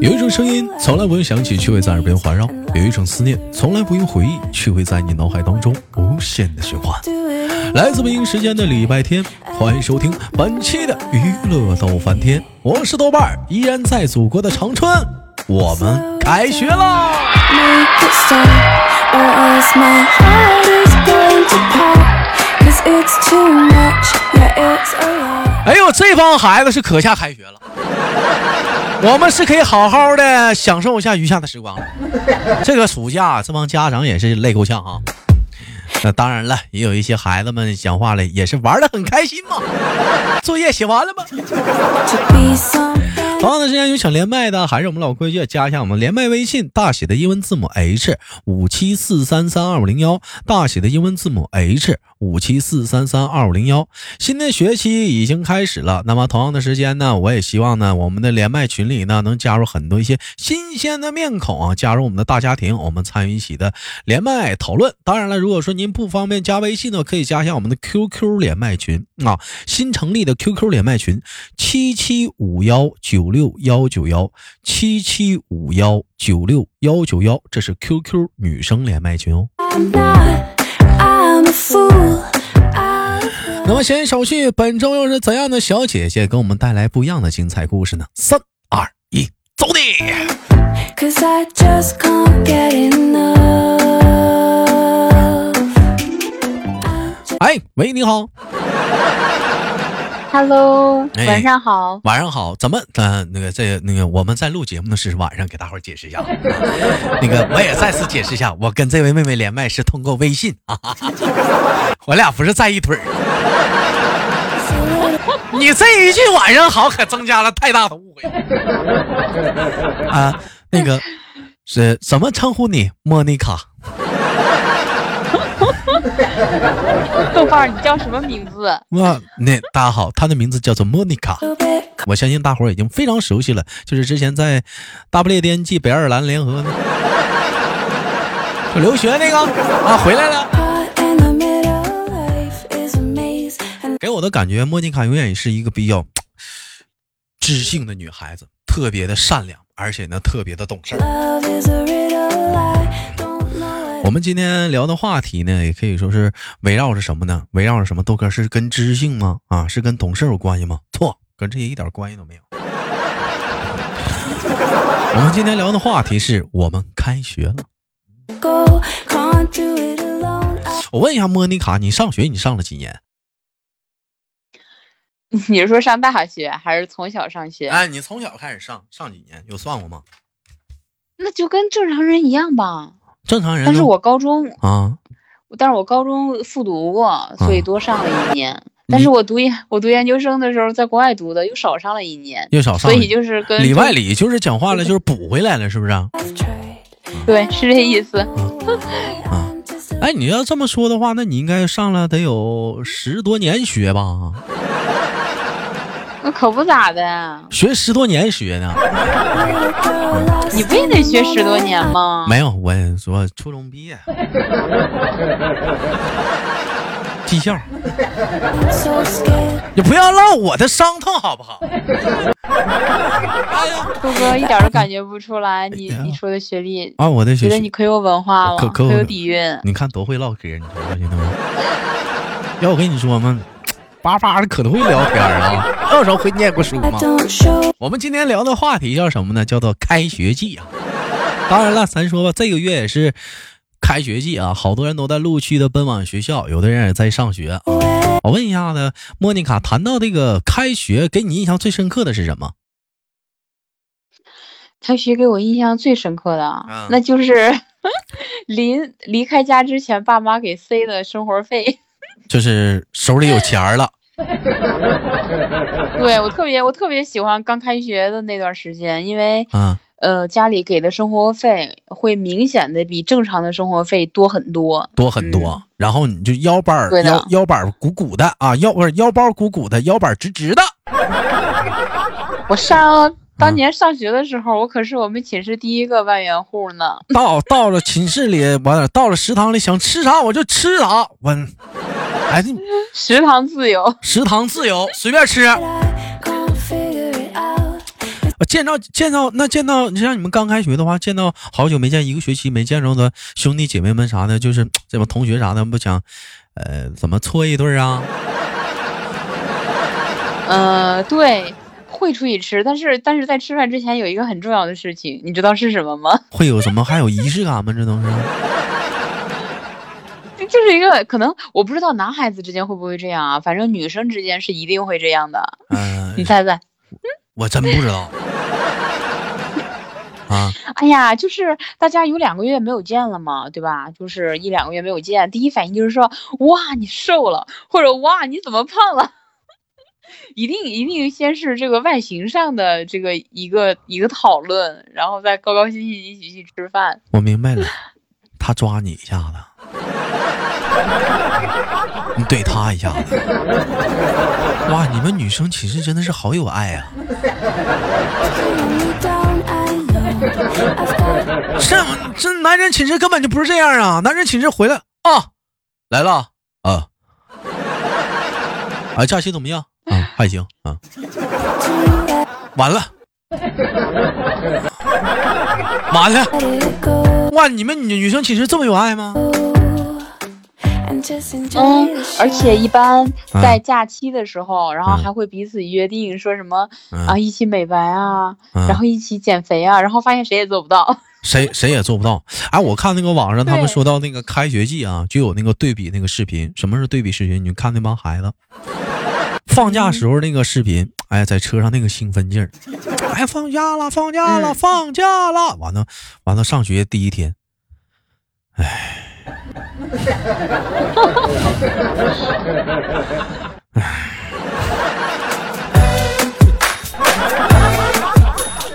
有一种声音从来不用响起，却会在耳边环绕；有一种思念从来不用回忆，却会在你脑海当中无限的循环。来自北京时间的礼拜天，欢迎收听本期的娱乐逗翻天，我是豆瓣儿，依然在祖国的长春，我们开学啦！哎呦，这帮孩子是可下开学了，我们是可以好好的享受一下余下的时光了。这个暑假，这帮家长也是累够呛啊。那当然了，也有一些孩子们讲话了，也是玩的很开心嘛。作业写完了吗？同样的时间有想连麦的，还是我们老规矩，加一下我们连麦微信，大写的英文字母 H 五七四三三二五零幺，大写的英文字母 H 五七四三三二五零幺。新的学期已经开始了，那么同样的时间呢，我也希望呢，我们的连麦群里呢，能加入很多一些新鲜的面孔啊，加入我们的大家庭，我们参与一起的连麦讨论。当然了，如果说您不方便加微信呢，可以加一下我们的 QQ 连麦群啊，新成立的 QQ 连麦群七七五幺九。六幺九幺七七五幺九六幺九幺，这是 QQ 女生连麦群哦。那么闲言少叙，本周又是怎样的小姐姐给我们带来不一样的精彩故事呢？三二一，走你！哎，喂，你好。Hello，晚上好。晚上好，怎么？呃，那个，这那个，我们在录节目的是晚上，给大伙儿解释一下。那个，我也再次解释一下，我跟这位妹妹连麦是通过微信啊，我俩不是在一腿儿。你这一句晚上好，可增加了太大的误会。啊，那个是怎么称呼你？莫妮卡。豆瓣，你叫什么名字？哇，那大家好，她的名字叫做莫妮卡。我相信大伙儿已经非常熟悉了，就是之前在大不列颠暨北爱尔兰联合就留学那个啊，回来了。给我的感觉，莫妮卡永远是一个比较知性的女孩子，特别的善良，而且呢，特别的懂事。我们今天聊的话题呢，也可以说是围绕着什么呢？围绕着什么？豆哥是跟知性吗？啊，是跟懂事有关系吗？错，跟这些一点关系都没有。我们今天聊的话题是我们开学了。我问一下莫妮卡，你上学你上了几年？你是说上大学还是从小上学？哎，你从小开始上上几年？有算过吗？那就跟正常人一样吧。正常人，但是我高中啊，但是我高中复读过，所以多上了一年。但是我读研，我读研究生的时候在国外读的，又少上了一年，又少上，所以就是跟里外里就是讲话了，就是补回来了，是不是？对，是这意思。啊，哎，你要这么说的话，那你应该上了得有十多年学吧？那可不咋的，学十多年学呢。你不也得学十多年吗？没有，我说初中毕业，技校。你不要唠我的伤痛好不好？哎呀，杜哥一点都感觉不出来，你你说的学历啊，我的学历，觉得你可有文化了，可可有底蕴。你看多会唠嗑，你说兄弟们。要我跟你说吗？叭叭的可能会聊天啊！到时候会念过书吗？我们今天聊的话题叫什么呢？叫做开学季啊！当然了，咱说吧，这个月也是开学季啊，好多人都在陆续的奔往学校，有的人也在上学啊。我问一下子，莫妮卡，谈到这个开学，给你印象最深刻的是什么？开学给我印象最深刻的，那就是 临离开家之前，爸妈给塞的生活费。就是手里有钱了，对我特别我特别喜欢刚开学的那段时间，因为嗯呃家里给的生活费会明显的比正常的生活费多很多，多很多，然后你就腰板腰腰板鼓鼓的啊，腰不是腰包鼓鼓的，腰板直直的。我上。当年上学的时候，我可是我们寝室第一个万元户呢。到到了寝室里，完了到了食堂里，想吃啥我就吃啥。我，哎，食堂自由，食堂自由，随便吃。见到见到那见到，你像你们刚开学的话，见到好久没见，一个学期没见着的兄弟姐妹们啥的，就是这帮同学啥的，不想，呃，怎么搓一顿啊？呃，对，会出去吃，但是但是在吃饭之前有一个很重要的事情，你知道是什么吗？会有什么？还有仪式感吗？这都是。就是一个可能，我不知道男孩子之间会不会这样啊？反正女生之间是一定会这样的。嗯，你猜猜？我真不知道。啊！哎呀，就是大家有两个月没有见了嘛，对吧？就是一两个月没有见，第一反应就是说，哇，你瘦了，或者哇，你怎么胖了？一定一定先是这个外形上的这个一个一个讨论，然后再高高兴兴一起去吃饭。我明白了，他抓你一下子，你怼他一下子。哇，你们女生寝室真的是好有爱啊！这这男人寝室根本就不是这样啊！男人寝室回来啊，来了啊！啊，假期怎么样？啊，还行啊。完了，完了！哇，你们女女生寝室这么有爱吗？嗯，而且一般在假期的时候，然后还会彼此约定说什么啊，一起美白啊，然后一起减肥啊，然后发现谁也做不到，谁谁也做不到。哎，我看那个网上他们说到那个开学季啊，就有那个对比那个视频。什么是对比视频？你看那帮孩子。放假时候那个视频，哎，在车上那个兴奋劲儿，哎，放假了，放假了，放假了，完了完了，上学第一天，哎。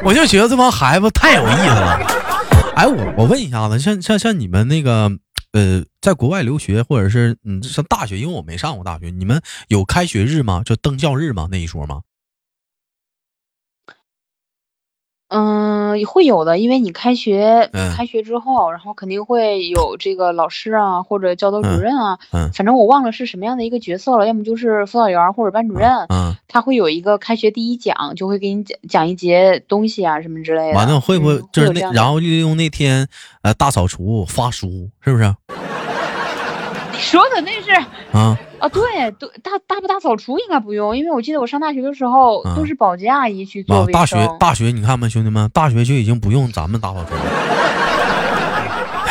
我就觉得这帮孩子太有意思了。哎，我我问一下子，像像像你们那个呃，在国外留学或者是嗯上大学，因为我没上过大学，你们有开学日吗？就登校日吗？那一说吗？嗯，会有的，因为你开学，开学之后，然后肯定会有这个老师啊，或者教导主任啊，嗯，反正我忘了是什么样的一个角色了，要么就是辅导员或者班主任，嗯，他会有一个开学第一讲，就会给你讲讲一节东西啊什么之类的。完了会不会就是那，然后利用那天呃大扫除发书，是不是？你说的那是啊啊对对大大不大扫除应该不用，因为我记得我上大学的时候都是保洁阿姨去做大学大学你看吧，兄弟们，大学就已经不用咱们打扫除了。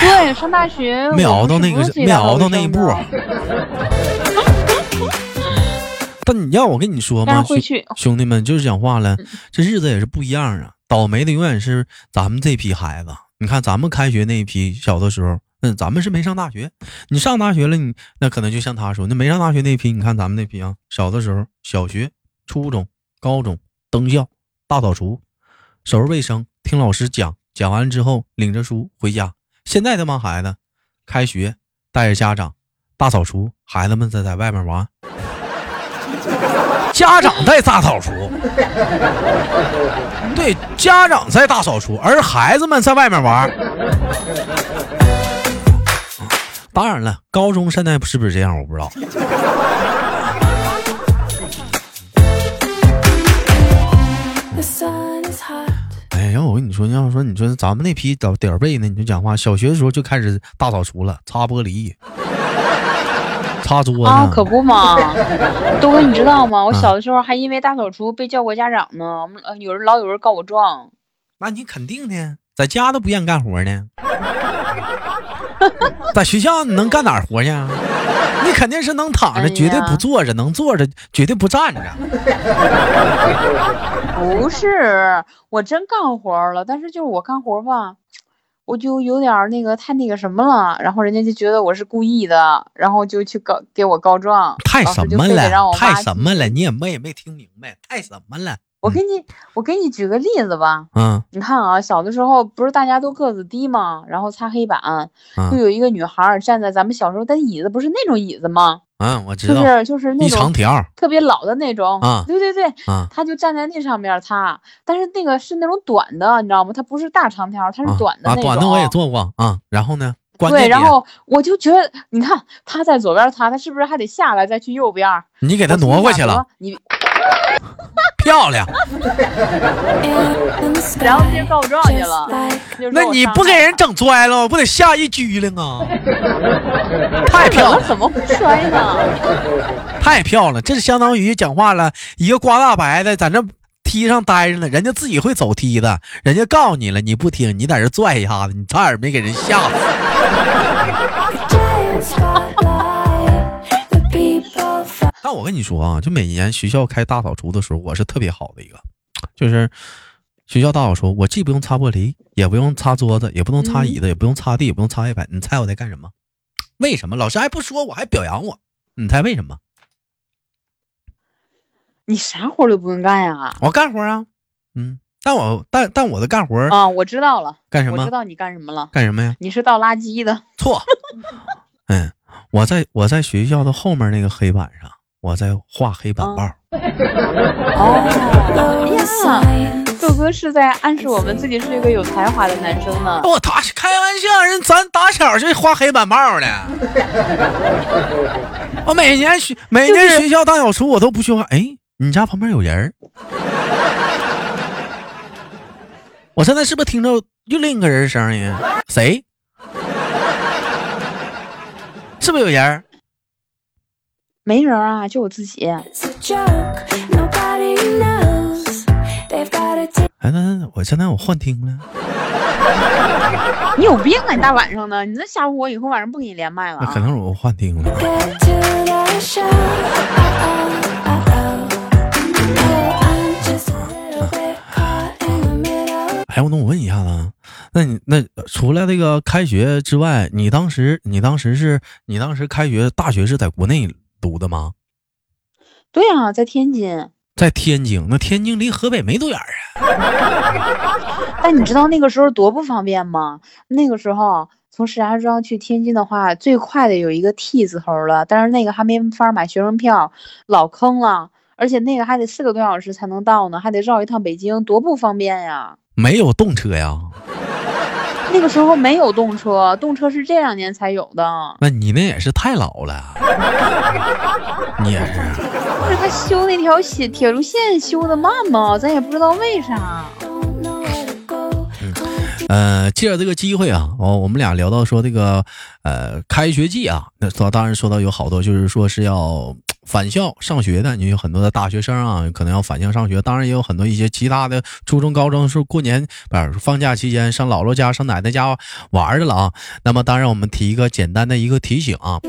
对，上大学没熬到那个没熬到那一步。但你要我跟你说吗？兄弟们就是讲话了，这日子也是不一样啊。倒霉的永远是咱们这批孩子。你看咱们开学那一批小的时候。嗯，咱们是没上大学，你上大学了，你那可能就像他说，那没上大学那批，你看咱们那批啊，小的时候，小学、初中、高中登校，大扫除，收拾卫生，听老师讲，讲完之后领着书回家。现在这帮孩子，开学带着家长，大扫除，孩子们在在外面玩，家长在大扫除，对，家长在大扫除，而孩子们在外面玩。当然了，高中现在是不是这样？我不知道。哎，呀我跟你说，要说你说咱们那批点点背呢，你就讲话。小学的时候就开始大扫除了，擦玻璃、擦桌子啊，可不嘛。东哥，你知道吗？我小的时候还因为大扫除被叫过家长呢。我们有人老有人告我状。那你肯定的，在家都不愿意干活呢。在学校你能干哪活去？你肯定是能躺着，绝对不坐着；能坐着，绝对不站着。不是，我真干活了，但是就是我干活吧，我就有点那个太那个什么了，然后人家就觉得我是故意的，然后就去告给我告状。太什么了？太什么了？你也没也没听明白？太什么了？我给你，我给你举个例子吧。嗯，你看啊，小的时候不是大家都个子低吗？然后擦黑板，就有一个女孩站在咱们小时候的椅子，不是那种椅子吗？嗯，我知道，就是就是那种长条，特别老的那种。啊，对对对，啊，她就站在那上面擦，但是那个是那种短的，你知道吗？它不是大长条，它是短的那种。短的我也做过啊。然后呢？对，然后我就觉得，你看她在左边擦，她是不是还得下来再去右边？你给她挪过去了，你。漂亮。然后就告状去了。那你不给人整摔了，不得吓一激灵啊？太漂亮，怎么会摔呢？太漂亮，这是相当于讲话了，一个刮大白的在那梯上待着呢，人家自己会走梯子，人家告诉你了，你不听，你在这拽一下子，你差点没给人吓死。但我跟你说啊，就每年学校开大扫除的时候，我是特别好的一个，就是学校大扫除，我既不用擦玻璃，也不用擦桌子，也不用擦椅子，也不用擦地，也不用擦黑板。你猜我在干什么？为什么老师还不说我，还表扬我？你猜为什么？你啥活都不用干呀？我干活啊，嗯，但我但但我的干活啊，我知道了，干什么？我知道你干什么了？干什么呀？你是倒垃圾的。错，嗯，我在我在学校的后面那个黑板上。我在画黑板报。哦，呀，豆哥是在暗示我们自己是一个有才华的男生呢。我打开玩笑，人咱打小就画黑板报呢。我每年学每年学校大扫除，我都不去画。哎，你家旁边有人？我现在是不是听着又另一个人声音？谁？是不是有人？没人啊，就我自己。哎，那那我现在我幻听了。你有病啊！你大晚上的，你这吓唬我，以后晚上不给你连麦了。那可能是我幻听了。哎，我那我问一下子，那你那除了那个开学之外，你当时你当时是你当时开学大学是在国内？读的吗？对啊，在天津，在天津。那天津离河北没多远啊。但你知道那个时候多不方便吗？那个时候从石家庄去天津的话，最快的有一个 T 字头了，但是那个还没法买学生票，老坑了。而且那个还得四个多小时才能到呢，还得绕一趟北京，多不方便呀。没有动车呀。那个时候没有动车，动车是这两年才有的。那你那也是太老了，你也是。不是他修那条铁铁路线修的慢吗？咱也不知道为啥。呃，借着这个机会啊，哦，我们俩聊到说这个呃开学季啊，那说当然说到有好多就是说是要。返校上学的，你有很多的大学生啊，可能要返校上学。当然也有很多一些其他的初中、高中是过年不是放假期间上姥姥家、上奶奶家玩的了啊。那么当然我们提一个简单的一个提醒啊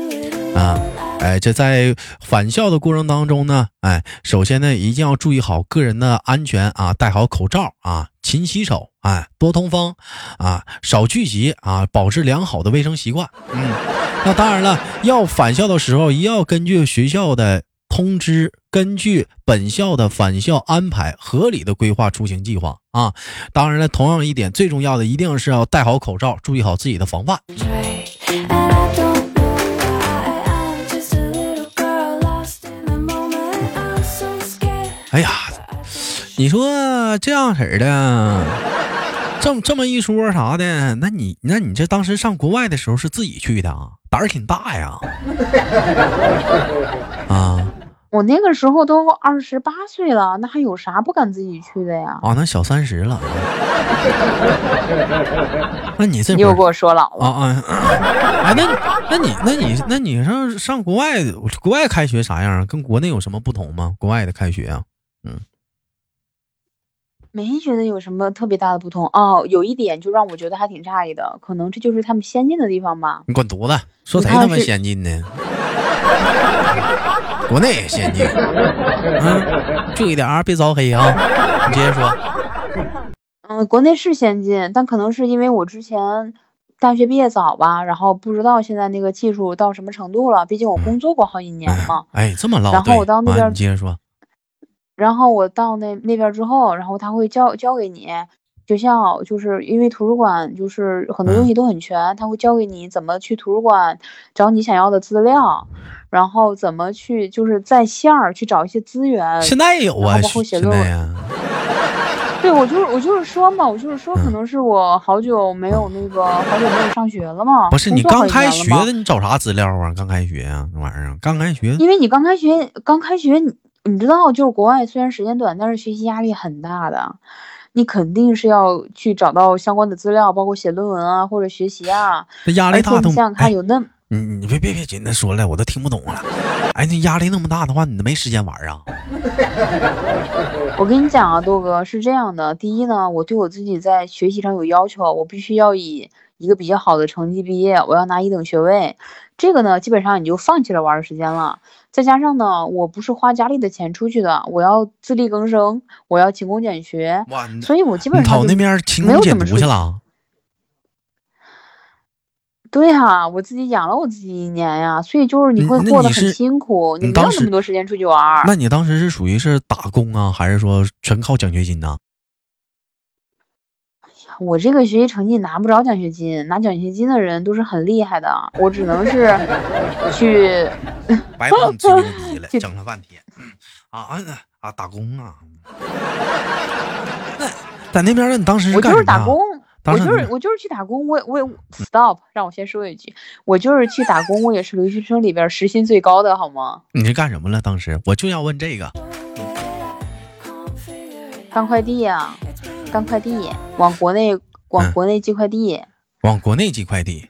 啊，哎，这在返校的过程当中呢，哎，首先呢一定要注意好个人的安全啊，戴好口罩啊，勤洗手，哎，多通风啊，少聚集啊，保持良好的卫生习惯，嗯。那当然了，要返校的时候，一定要根据学校的通知，根据本校的返校安排，合理的规划出行计划啊。当然了，同样一点，最重要的一定是要戴好口罩，注意好自己的防范。哎呀，你说这样式的。这么这么一说啥的，那你那你这当时上国外的时候是自己去的啊？胆儿挺大呀！啊，我那个时候都二十八岁了，那还有啥不敢自己去的呀？啊，那小三十了。那你这你又给我说老了啊啊！哎，那那你那你那你上上国外国外开学啥样？跟国内有什么不同吗？国外的开学啊，嗯。没觉得有什么特别大的不同哦，有一点就让我觉得还挺诧异的，可能这就是他们先进的地方吧。你滚犊子，说谁他妈先进呢？国内也先进，嗯，注意点啊，别招黑啊。你接着说。嗯，国内是先进，但可能是因为我之前大学毕业早吧，然后不知道现在那个技术到什么程度了。毕竟我工作过好几年嘛。哎，这么唠。然后我到那边，你接着说。然后我到那那边之后，然后他会教教给你，学校就是因为图书馆就是很多东西都很全，他会教给你怎么去图书馆找你想要的资料，然后怎么去就是在线儿去找一些资源。现在也有啊，包括写论文。对，我就是我就是说嘛，我就是说，可能是我好久没有那个好久没有上学了嘛。不是你刚开学的，你找啥资料啊？刚开学啊，那玩意儿刚开学。因为你刚开学，刚开学你。你知道，就是国外虽然时间短，但是学习压力很大的。你肯定是要去找到相关的资料，包括写论文啊，或者学习啊。这压力大，你想想看，有那……你你别别别紧，那说了我都听不懂了。哎，那压力那么大的话，你都没时间玩啊？我跟你讲啊，豆哥是这样的。第一呢，我对我自己在学习上有要求，我必须要以一个比较好的成绩毕业，我要拿一等学位。这个呢，基本上你就放弃了玩的时间了。再加上呢，我不是花家里的钱出去的，我要自力更生，我要勤工俭学，所以我基本上跑那边勤工俭读去了。对呀，我自己养了我自己一年呀，所以就是你会过得很辛苦，你没有那么多时间出去玩。那你当时是属于是打工啊，还是说全靠奖学金呢？我这个学习成绩拿不着奖学金，拿奖学金的人都是很厉害的，我只能是去。白帮吹牛逼了，整了半天。啊啊打工啊！那在那边呢？你当时我就是打工，我就是我就是去打工。我我 stop，让我先说一句，我就是去打工，我也是留学生里边时薪最高的，好吗？你是干什么了？当时我就要问这个。当快递呀。干快递，往国内往国内寄快递，往国内寄快递，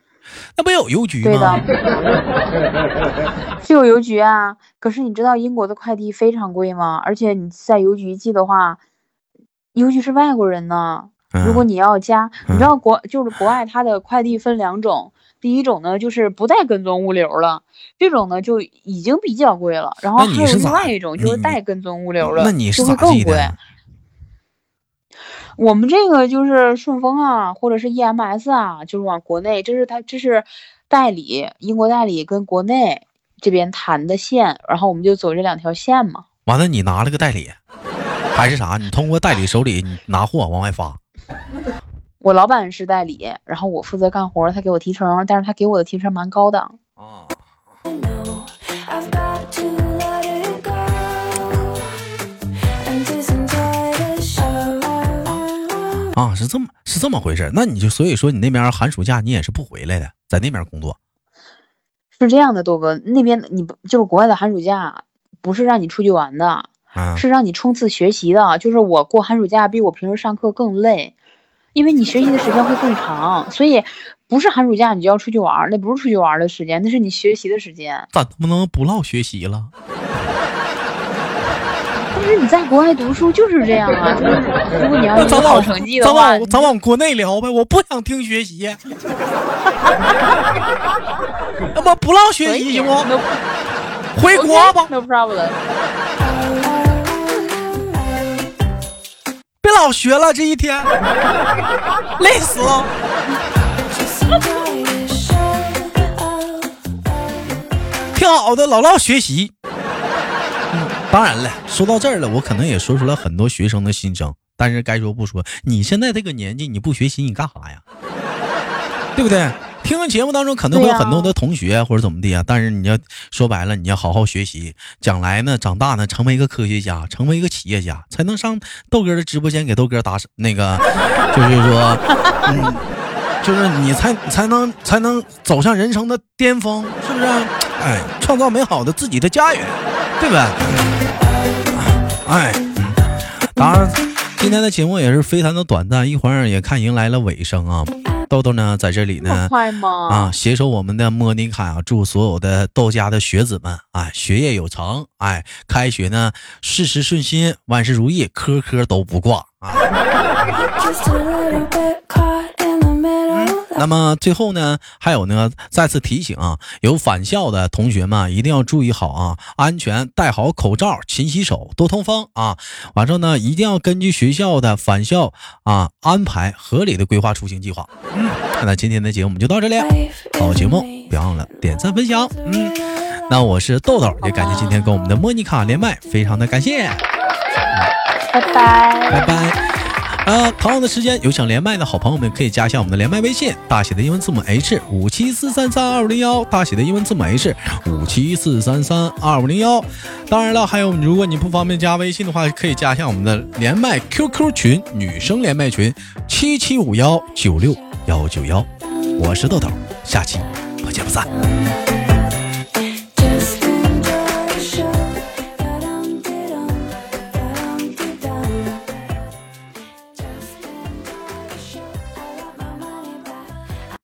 那不有邮局吗？对的，是有邮局啊。可是你知道英国的快递非常贵吗？而且你在邮局寄的话，邮局是外国人呢。如果你要加，你知道国就是国外，它的快递分两种，第一种呢就是不带跟踪物流了，这种呢就已经比较贵了。然后还有另外一种就是带跟踪物流了，就会更贵。我们这个就是顺丰啊，或者是 EMS 啊，就是往国内，这是他这是代理，英国代理跟国内这边谈的线，然后我们就走这两条线嘛。完了，你拿了个代理，还是啥？你通过代理手里拿货往外发。我老板是代理，然后我负责干活，他给我提成，但是他给我的提成蛮高的。啊。啊，是这么是这么回事，那你就所以说你那边寒暑假你也是不回来的，在那边工作，是这样的，豆哥，那边你不就是国外的寒暑假，不是让你出去玩的，是让你冲刺学习的，就是我过寒暑假比我平时上课更累，因为你学习的时间会更长，所以不是寒暑假你就要出去玩，那不是出去玩的时间，那是你学习的时间。咋不能不唠学习了？其实你在国外读书就是这样啊，就是如果你要有好成绩的话，咱往咱往国内聊呗，我不想听学习。那么不唠学习行不？回国吧。No problem。别老学了，这一天 累死了。挺好的，老唠学习。当然了，说到这儿了，我可能也说出了很多学生的心声。但是该说不说，你现在这个年纪，你不学习你干啥呀？对不对？听节目当中可能会有很多的同学或者怎么的啊。但是你要说白了，你要好好学习，将来呢，长大呢，成为一个科学家，成为一个企业家，才能上豆哥的直播间给豆哥打那个，就是说，嗯，就是你才才能才能走向人生的巅峰，是不是？哎，创造美好的自己的家园，对吧？哎，当然，今天的节目也是非常的短暂，一会儿也看迎来了尾声啊。豆豆呢，在这里呢，啊，携手我们的莫妮卡啊，祝所有的豆家的学子们，哎，学业有成，哎，开学呢，事事顺心，万事如意，科科都不挂啊。那么最后呢，还有呢，再次提醒啊，有返校的同学们一定要注意好啊，安全，戴好口罩，勤洗手，多通风啊。完之后呢，一定要根据学校的返校啊安排，合理的规划出行计划。嗯，那今天的节目我们就到这里，好节目别忘了点赞分享。嗯，那我是豆豆，也感谢今天跟我们的莫妮卡连麦，非常的感谢。拜拜，拜拜。啊，同样的时间，有想连麦的好朋友们可以加一下我们的连麦微信，大写的英文字母 H 五七四三三二五零幺，大写的英文字母 H 五七四三三二五零幺。当然了，还有如果你不方便加微信的话，可以加一下我们的连麦 QQ 群，女生连麦群七七五幺九六幺九幺。我是豆豆，下期不见不散。